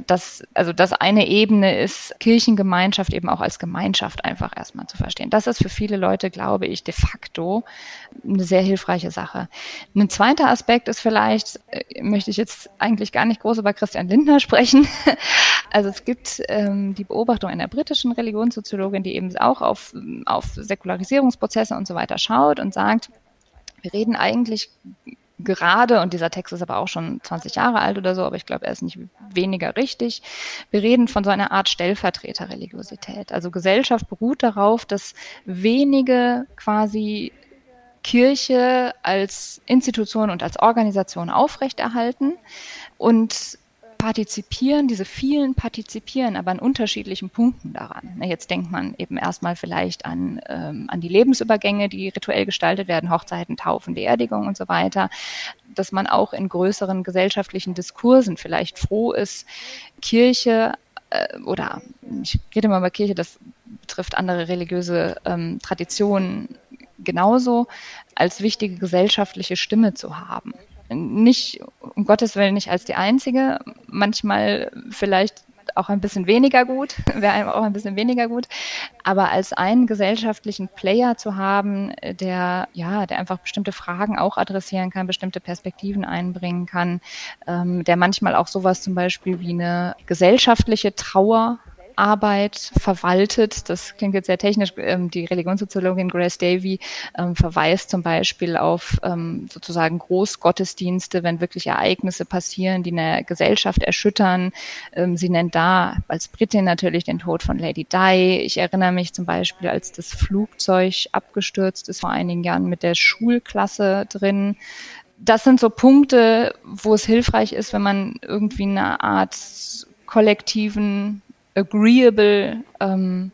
Speaker 1: dass, also, dass eine Ebene ist, Kirchengemeinschaft eben auch als Gemeinschaft einfach erstmal zu verstehen. Das ist für viele Leute, glaube ich, de facto eine sehr hilfreiche Sache. Ein zweiter Aspekt ist vielleicht, äh, möchte ich jetzt eigentlich gar nicht groß über Christian Lindner sprechen. Also es gibt ähm, die Beobachtung einer britischen Religionssoziologin, die eben auch auf, auf Säkularisierungsprozesse und so weiter schaut und sagt, wir reden eigentlich gerade, und dieser Text ist aber auch schon 20 Jahre alt oder so, aber ich glaube, er ist nicht weniger richtig. Wir reden von so einer Art Stellvertreterreligiosität. Also Gesellschaft beruht darauf, dass wenige quasi Kirche als Institution und als Organisation aufrechterhalten und partizipieren, diese vielen partizipieren aber an unterschiedlichen Punkten daran. Jetzt denkt man eben erstmal vielleicht an, ähm, an die Lebensübergänge, die rituell gestaltet werden, Hochzeiten, Taufen, Beerdigungen und so weiter, dass man auch in größeren gesellschaftlichen Diskursen vielleicht froh ist, Kirche äh, oder ich rede mal über Kirche, das betrifft andere religiöse ähm, Traditionen genauso, als wichtige gesellschaftliche Stimme zu haben nicht, um Gottes Willen nicht als die einzige, manchmal vielleicht auch ein bisschen weniger gut, wäre einem auch ein bisschen weniger gut, aber als einen gesellschaftlichen Player zu haben, der ja, der einfach bestimmte Fragen auch adressieren kann, bestimmte Perspektiven einbringen kann, ähm, der manchmal auch sowas zum Beispiel wie eine gesellschaftliche Trauer Arbeit verwaltet. Das klingt jetzt sehr technisch. Ähm, die Religionssoziologin Grace Davy ähm, verweist zum Beispiel auf ähm, sozusagen Großgottesdienste, wenn wirklich Ereignisse passieren, die eine Gesellschaft erschüttern. sie nennt da als Britin natürlich den Tod von Lady Di. Ich erinnere mich zum Beispiel, als das Flugzeug abgestürzt ist vor einigen Jahren mit der Schulklasse drin das sind so Punkte, wo es hilfreich ist, wenn man irgendwie eine Art kollektiven agreeable ähm,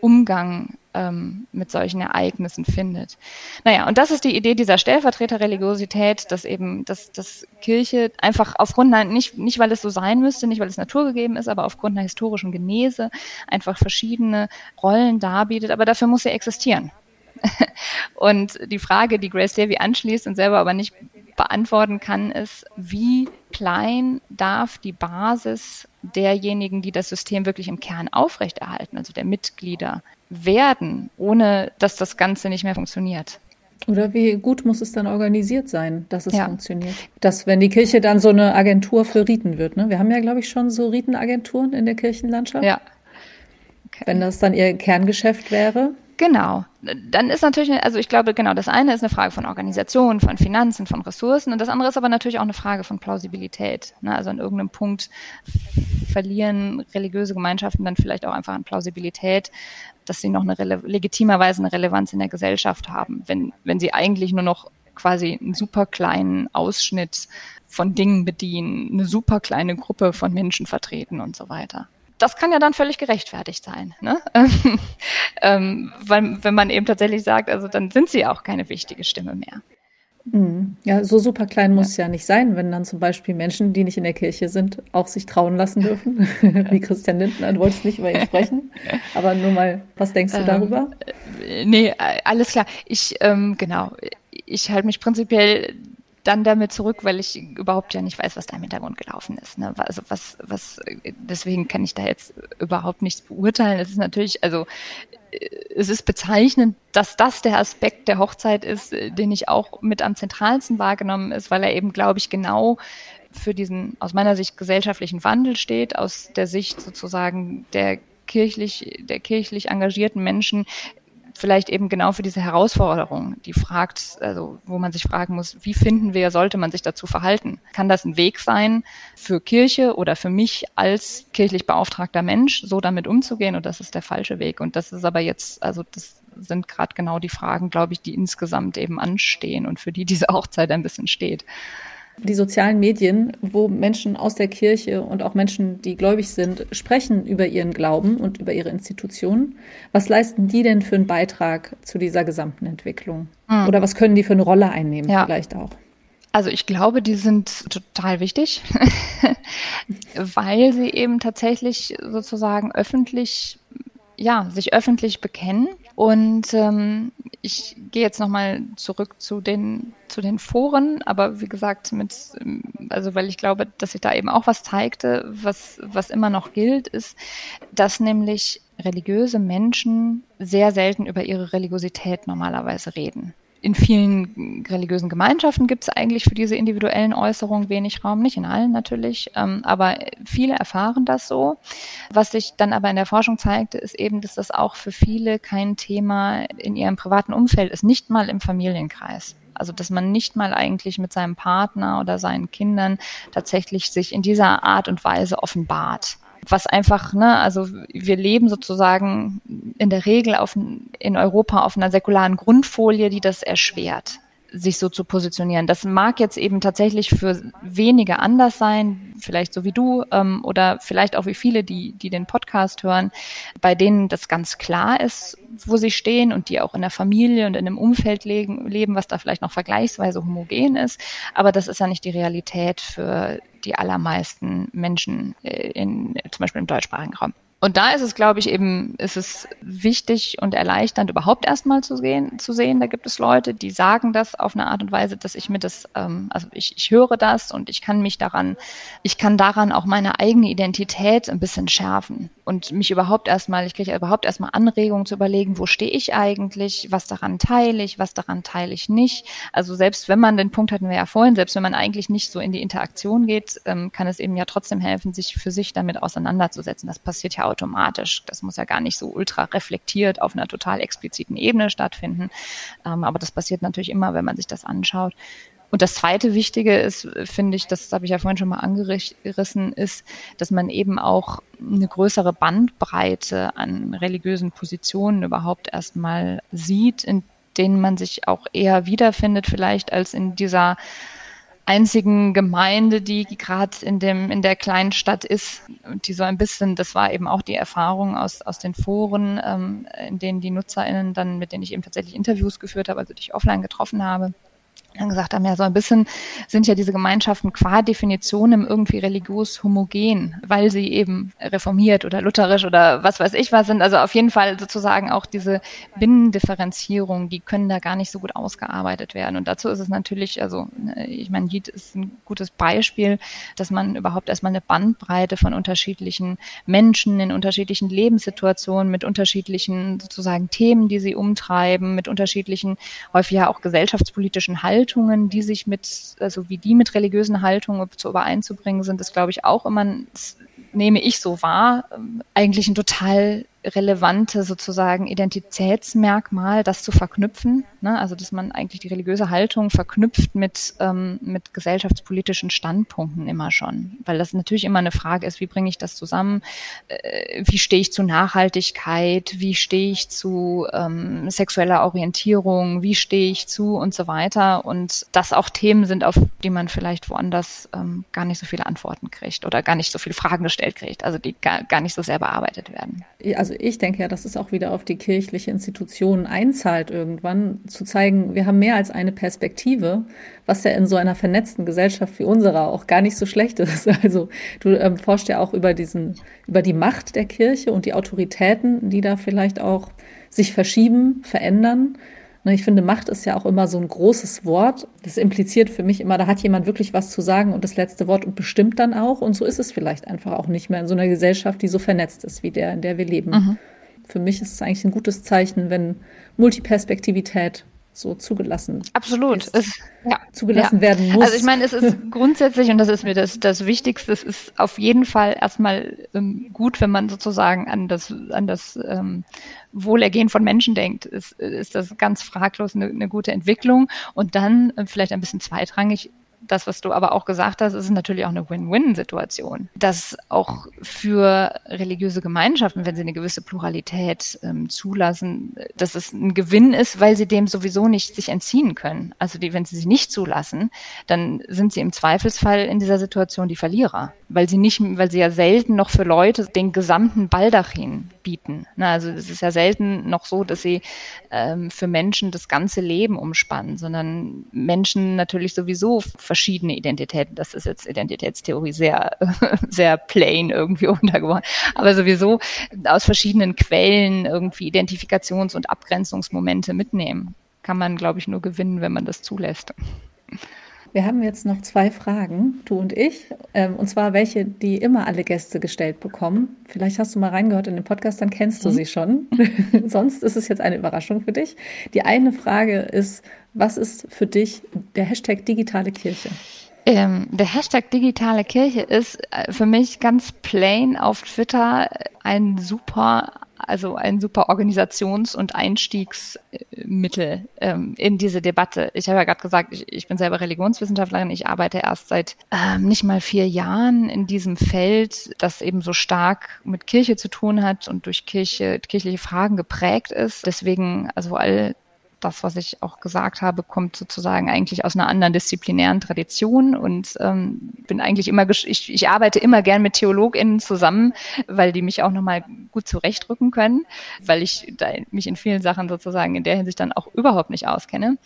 Speaker 1: Umgang ähm, mit solchen Ereignissen findet. Naja, und das ist die Idee dieser Stellvertreterreligiosität, dass eben, dass, dass Kirche einfach aufgrund nicht, nicht weil es so sein müsste, nicht weil es naturgegeben ist, aber aufgrund einer historischen Genese einfach verschiedene Rollen darbietet, aber dafür muss sie existieren. und die Frage, die Grace Davy anschließt und selber aber nicht beantworten kann, ist, wie klein darf die Basis derjenigen, die das System wirklich im Kern aufrechterhalten, also der Mitglieder, werden, ohne dass das Ganze nicht mehr funktioniert.
Speaker 2: Oder wie gut muss es dann organisiert sein, dass es ja. funktioniert? Dass, wenn die Kirche dann so eine Agentur für Riten wird, ne? Wir haben ja, glaube ich, schon so Ritenagenturen in der Kirchenlandschaft.
Speaker 1: Ja.
Speaker 2: Okay. Wenn das dann ihr Kerngeschäft wäre.
Speaker 1: Genau. Dann ist natürlich, also ich glaube, genau, das eine ist eine Frage von Organisation, von Finanzen, von Ressourcen und das andere ist aber natürlich auch eine Frage von Plausibilität. Ne? Also an irgendeinem Punkt verlieren religiöse Gemeinschaften dann vielleicht auch einfach an Plausibilität, dass sie noch eine legitimerweise eine Relevanz in der Gesellschaft haben, wenn, wenn sie eigentlich nur noch quasi einen super kleinen Ausschnitt von Dingen bedienen, eine super kleine Gruppe von Menschen vertreten und so weiter das kann ja dann völlig gerechtfertigt sein. Ne? ähm, weil, wenn man eben tatsächlich sagt, also dann sind sie auch keine wichtige Stimme mehr.
Speaker 2: Mhm. Ja, so super klein muss ja. es ja nicht sein, wenn dann zum Beispiel Menschen, die nicht in der Kirche sind, auch sich trauen lassen dürfen. Wie Christian Lindner, du wolltest nicht über ihn sprechen. Aber nur mal, was denkst du ähm, darüber?
Speaker 1: Ähm, nee, alles klar. Ich, ähm, genau, ich halte mich prinzipiell dann damit zurück, weil ich überhaupt ja nicht weiß, was da im Hintergrund gelaufen ist. Ne? Also was, was, deswegen kann ich da jetzt überhaupt nichts beurteilen. Es ist natürlich, also es ist bezeichnend, dass das der Aspekt der Hochzeit ist, den ich auch mit am zentralsten wahrgenommen ist, weil er eben, glaube ich, genau für diesen aus meiner Sicht gesellschaftlichen Wandel steht, aus der Sicht sozusagen der kirchlich, der kirchlich engagierten Menschen, vielleicht eben genau für diese Herausforderung, die fragt, also wo man sich fragen muss, wie finden wir, sollte man sich dazu verhalten? Kann das ein Weg sein für Kirche oder für mich als kirchlich beauftragter Mensch, so damit umzugehen? Und das ist der falsche Weg. Und das ist aber jetzt, also das sind gerade genau die Fragen, glaube ich, die insgesamt eben anstehen und für die diese Hochzeit ein bisschen steht.
Speaker 2: Die sozialen Medien, wo Menschen aus der Kirche und auch Menschen, die gläubig sind, sprechen über ihren Glauben und über ihre Institutionen. Was leisten die denn für einen Beitrag zu dieser gesamten Entwicklung? Mhm. Oder was können die für eine Rolle einnehmen ja. vielleicht auch?
Speaker 1: Also ich glaube, die sind total wichtig, weil sie eben tatsächlich sozusagen öffentlich, ja, sich öffentlich bekennen und ähm, ich gehe jetzt nochmal zurück zu den, zu den Foren, aber wie gesagt, mit, also weil ich glaube, dass sich da eben auch was zeigte, was, was immer noch gilt, ist, dass nämlich religiöse Menschen sehr selten über ihre Religiosität normalerweise reden in vielen religiösen Gemeinschaften gibt es eigentlich für diese individuellen Äußerungen wenig Raum, nicht in allen natürlich, ähm, aber viele erfahren das so. Was sich dann aber in der Forschung zeigte, ist eben, dass das auch für viele kein Thema in ihrem privaten Umfeld ist, nicht mal im Familienkreis. Also dass man nicht mal eigentlich mit seinem Partner oder seinen Kindern tatsächlich sich in dieser Art und Weise offenbart was einfach, ne, also wir leben sozusagen in der Regel auf, in Europa auf einer säkularen Grundfolie, die das erschwert sich so zu positionieren. Das mag jetzt eben tatsächlich für wenige anders sein, vielleicht so wie du ähm, oder vielleicht auch wie viele, die, die den Podcast hören, bei denen das ganz klar ist, wo sie stehen und die auch in der Familie und in einem Umfeld leben, leben was da vielleicht noch vergleichsweise homogen ist. Aber das ist ja nicht die Realität für die allermeisten Menschen äh, in, zum Beispiel im deutschsprachigen Raum. Und da ist es, glaube ich, eben, ist es wichtig und erleichternd, überhaupt erstmal zu sehen, zu sehen. Da gibt es Leute, die sagen das auf eine Art und Weise, dass ich mir das, ähm, also ich, ich höre das und ich kann mich daran, ich kann daran auch meine eigene Identität ein bisschen schärfen und mich überhaupt erstmal, ich kriege überhaupt erstmal Anregungen zu überlegen, wo stehe ich eigentlich, was daran teile ich, was daran teile ich nicht. Also selbst wenn man den Punkt hatten wir ja vorhin, selbst wenn man eigentlich nicht so in die Interaktion geht, ähm, kann es eben ja trotzdem helfen, sich für sich damit auseinanderzusetzen. Das passiert ja automatisch. Das muss ja gar nicht so ultra reflektiert auf einer total expliziten Ebene stattfinden. Ähm, aber das passiert natürlich immer, wenn man sich das anschaut. Und das zweite Wichtige ist, finde ich, das habe ich ja vorhin schon mal angerissen, ist, dass man eben auch eine größere Bandbreite an religiösen Positionen überhaupt erstmal sieht, in denen man sich auch eher wiederfindet, vielleicht als in dieser einzigen Gemeinde, die gerade in dem in der kleinen Stadt ist. Und die so ein bisschen, das war eben auch die Erfahrung aus aus den Foren, ähm, in denen die NutzerInnen dann, mit denen ich eben tatsächlich Interviews geführt habe, also die ich offline getroffen habe, dann gesagt haben, ja, so ein bisschen sind ja diese Gemeinschaften qua Definition irgendwie religiös homogen, weil sie eben reformiert oder lutherisch oder was weiß ich was sind. Also auf jeden Fall sozusagen auch diese Binnendifferenzierung, die können da gar nicht so gut ausgearbeitet werden. Und dazu ist es natürlich, also ich meine, JIT ist ein gutes Beispiel, dass man überhaupt erstmal eine Bandbreite von unterschiedlichen Menschen in unterschiedlichen Lebenssituationen mit unterschiedlichen sozusagen Themen, die sie umtreiben, mit unterschiedlichen, häufig ja auch gesellschaftspolitischen Haltungen Haltungen, die sich mit, also wie die mit religiösen Haltungen zu übereinzubringen sind, ist, glaube ich, auch immer, das nehme ich so wahr, ähm, eigentlich ein total relevante sozusagen Identitätsmerkmal, das zu verknüpfen. Ne? Also dass man eigentlich die religiöse Haltung verknüpft mit, ähm, mit gesellschaftspolitischen Standpunkten immer schon. Weil das natürlich immer eine Frage ist, wie bringe ich das zusammen? Äh, wie stehe ich zu Nachhaltigkeit? Wie stehe ich zu ähm, sexueller Orientierung? Wie stehe ich zu und so weiter? Und das auch Themen sind, auf die man vielleicht woanders ähm, gar nicht so viele Antworten kriegt oder gar nicht so viele Fragen gestellt kriegt, also die gar, gar nicht so sehr bearbeitet werden.
Speaker 2: Also ich denke ja, dass es auch wieder auf die kirchliche Institution einzahlt irgendwann, zu zeigen, wir haben mehr als eine Perspektive, was ja in so einer vernetzten Gesellschaft wie unserer auch gar nicht so schlecht ist. Also du ähm, forschst ja auch über diesen, über die Macht der Kirche und die Autoritäten, die da vielleicht auch sich verschieben, verändern. Ne, ich finde, Macht ist ja auch immer so ein großes Wort. Das impliziert für mich immer, da hat jemand wirklich was zu sagen und das letzte Wort und bestimmt dann auch. Und so ist es vielleicht einfach auch nicht mehr in so einer Gesellschaft, die so vernetzt ist wie der, in der wir leben. Mhm. Für mich ist es eigentlich ein gutes Zeichen, wenn Multiperspektivität so zugelassen
Speaker 1: Absolut.
Speaker 2: Es, ja. zugelassen ja. werden muss.
Speaker 1: Also ich meine, es ist grundsätzlich, und das ist mir das, das Wichtigste, es ist auf jeden Fall erstmal ähm, gut, wenn man sozusagen an das, an das ähm, Wohlergehen von Menschen denkt, ist, ist das ganz fraglos eine, eine gute Entwicklung. Und dann äh, vielleicht ein bisschen zweitrangig das, was du aber auch gesagt hast, ist natürlich auch eine Win-Win-Situation. Dass auch für religiöse Gemeinschaften, wenn sie eine gewisse Pluralität ähm, zulassen, dass es ein Gewinn ist, weil sie dem sowieso nicht sich entziehen können. Also die, wenn sie sie nicht zulassen, dann sind sie im Zweifelsfall in dieser Situation die Verlierer, weil sie nicht, weil sie ja selten noch für Leute den gesamten Baldachin bieten. Na, also es ist ja selten noch so, dass sie ähm, für Menschen das ganze Leben umspannen, sondern Menschen natürlich sowieso verschiedene Identitäten. Das ist jetzt Identitätstheorie sehr, sehr plain irgendwie untergebracht. Aber sowieso aus verschiedenen Quellen irgendwie Identifikations- und Abgrenzungsmomente mitnehmen. Kann man, glaube ich, nur gewinnen, wenn man das zulässt.
Speaker 2: Wir haben jetzt noch zwei Fragen, du und ich, ähm, und zwar welche, die immer alle Gäste gestellt bekommen. Vielleicht hast du mal reingehört in den Podcast, dann kennst du mhm. sie schon. Sonst ist es jetzt eine Überraschung für dich. Die eine Frage ist, was ist für dich der Hashtag digitale Kirche?
Speaker 1: Ähm, der Hashtag digitale Kirche ist äh, für mich ganz plain auf Twitter ein super also ein super Organisations- und Einstiegsmittel ähm, in diese Debatte. Ich habe ja gerade gesagt, ich, ich, bin selber Religionswissenschaftlerin. Ich arbeite erst seit ähm, nicht mal vier Jahren in diesem Feld, das eben so stark mit Kirche zu tun hat und durch Kirche, kirchliche Fragen geprägt ist. Deswegen, also all das, was ich auch gesagt habe, kommt sozusagen eigentlich aus einer anderen disziplinären Tradition und ähm, bin eigentlich immer, ich, ich arbeite immer gern mit TheologInnen zusammen, weil die mich auch nochmal gut zurechtrücken können, weil ich da mich in vielen Sachen sozusagen in der Hinsicht dann auch überhaupt nicht auskenne.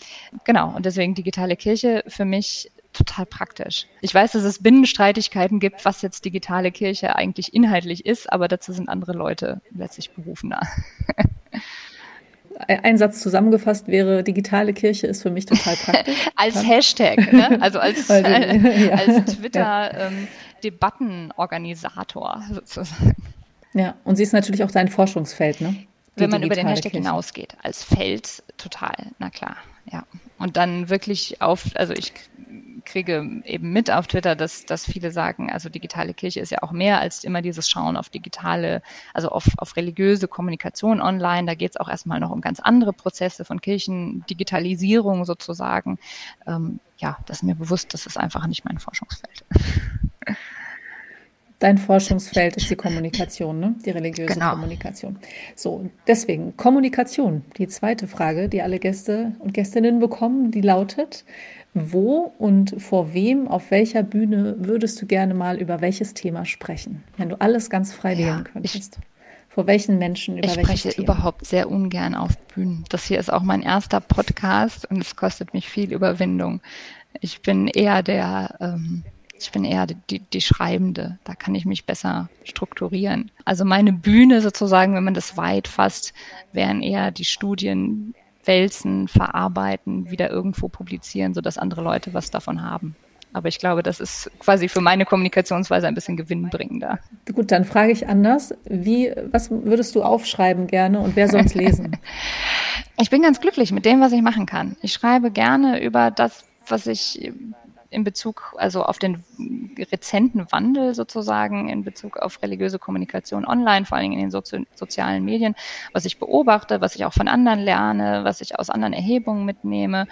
Speaker 1: Genau, und deswegen digitale Kirche für mich total praktisch. Ich weiß, dass es Binnenstreitigkeiten gibt, was jetzt digitale Kirche eigentlich inhaltlich ist, aber dazu sind andere Leute letztlich berufener.
Speaker 2: ein Satz zusammengefasst wäre, digitale Kirche ist für mich total praktisch.
Speaker 1: als Hashtag, ne? also als, Weil, ja. als Twitter-Debattenorganisator ähm, sozusagen.
Speaker 2: Ja, und sie ist natürlich auch dein Forschungsfeld, ne?
Speaker 1: Die Wenn man über den Hashtag Kirche. hinausgeht, als Feld total, na klar, ja. Und dann wirklich auf, also ich kriege eben mit auf Twitter, dass, dass viele sagen, also digitale Kirche ist ja auch mehr als immer dieses Schauen auf digitale, also auf, auf religiöse Kommunikation online. Da geht es auch erstmal noch um ganz andere Prozesse von Kirchen, Digitalisierung sozusagen. Ähm, ja, das ist mir bewusst, das ist einfach nicht mein Forschungsfeld.
Speaker 2: Dein Forschungsfeld ist die Kommunikation, ne? die religiöse genau. Kommunikation. So, deswegen Kommunikation. Die zweite Frage, die alle Gäste und Gästinnen bekommen, die lautet, wo und vor wem, auf welcher Bühne würdest du gerne mal über welches Thema sprechen, wenn du alles ganz frei ja, wählen könntest? Ich, vor welchen Menschen
Speaker 1: über ich spreche Thema? überhaupt sehr ungern auf Bühnen. Das hier ist auch mein erster Podcast und es kostet mich viel Überwindung. Ich bin eher der, ähm, ich bin eher die, die Schreibende. Da kann ich mich besser strukturieren. Also meine Bühne sozusagen, wenn man das weit fasst, wären eher die Studien, wälzen, verarbeiten, wieder irgendwo publizieren, sodass andere Leute was davon haben. Aber ich glaube, das ist quasi für meine Kommunikationsweise ein bisschen gewinnbringender.
Speaker 2: Gut, dann frage ich anders. Wie, was würdest du aufschreiben gerne und wer soll es lesen?
Speaker 1: ich bin ganz glücklich mit dem, was ich machen kann. Ich schreibe gerne über das, was ich in Bezug, also auf den rezenten Wandel sozusagen in Bezug auf religiöse Kommunikation online, vor allen Dingen in den Sozi sozialen Medien, was ich beobachte, was ich auch von anderen lerne, was ich aus anderen Erhebungen mitnehme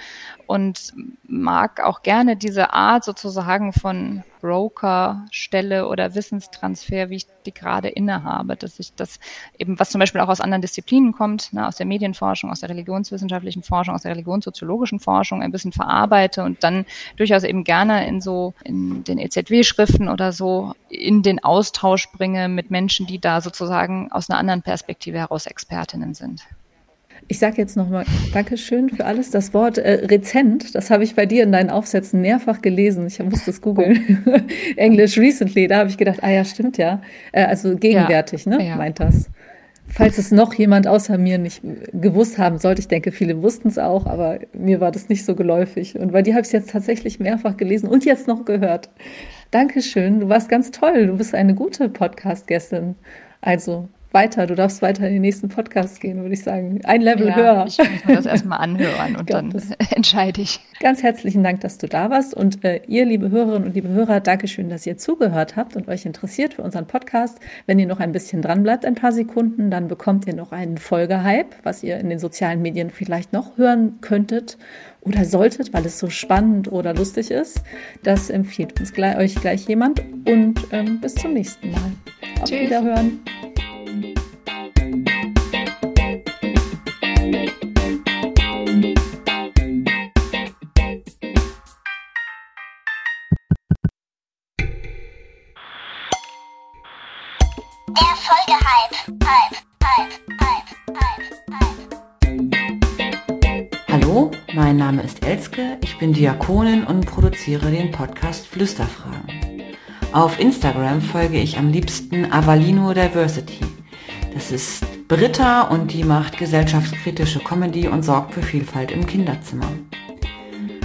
Speaker 1: und mag auch gerne diese Art sozusagen von Brokerstelle oder Wissenstransfer, wie ich die gerade innehabe, dass ich das eben, was zum Beispiel auch aus anderen Disziplinen kommt, ne, aus der Medienforschung, aus der religionswissenschaftlichen Forschung, aus der religionssoziologischen Forschung ein bisschen verarbeite und dann durchaus eben gerne in so, in den EZW-Schriften oder so in den Austausch bringe mit Menschen, die da sozusagen aus einer anderen Perspektive heraus Expertinnen sind.
Speaker 2: Ich sage jetzt nochmal Dankeschön für alles. Das Wort äh, rezent, das habe ich bei dir in deinen Aufsätzen mehrfach gelesen. Ich musste es googeln. English recently, da habe ich gedacht, ah ja, stimmt ja. Äh, also gegenwärtig, ja, ne, ja. meint das. Falls es noch jemand außer mir nicht gewusst haben sollte, ich denke, viele wussten es auch, aber mir war das nicht so geläufig. Und bei dir habe ich es jetzt tatsächlich mehrfach gelesen und jetzt noch gehört. Dankeschön, du warst ganz toll. Du bist eine gute Podcast-Gästin. Also weiter. Du darfst weiter in den nächsten Podcast gehen, würde ich sagen. Ein Level
Speaker 1: ja,
Speaker 2: höher.
Speaker 1: Ich muss mir das erstmal anhören und dann das. entscheide ich.
Speaker 2: Ganz herzlichen Dank, dass du da warst. Und äh, ihr, liebe Hörerinnen und liebe Hörer, Dankeschön, dass ihr zugehört habt und euch interessiert für unseren Podcast. Wenn ihr noch ein bisschen dran bleibt, ein paar Sekunden, dann bekommt ihr noch einen Folgehype, was ihr in den sozialen Medien vielleicht noch hören könntet oder solltet, weil es so spannend oder lustig ist. Das empfiehlt uns gleich, euch gleich jemand. Und ähm, bis zum nächsten Mal. Auf Tschüss. Wiederhören.
Speaker 3: Der Folgehype. Hype, Hype, Hype,
Speaker 4: Hype, Hype. Hallo, mein Name ist Elske, ich bin Diakonin und produziere den Podcast Flüsterfragen. Auf Instagram folge ich am liebsten Avalino Diversity. Das ist Britta und die macht gesellschaftskritische Comedy und sorgt für Vielfalt im Kinderzimmer.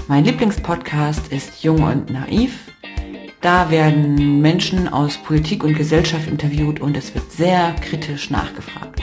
Speaker 4: Mein Lieblingspodcast ist Jung und Naiv. Da werden Menschen aus Politik und Gesellschaft interviewt und es wird sehr kritisch nachgefragt.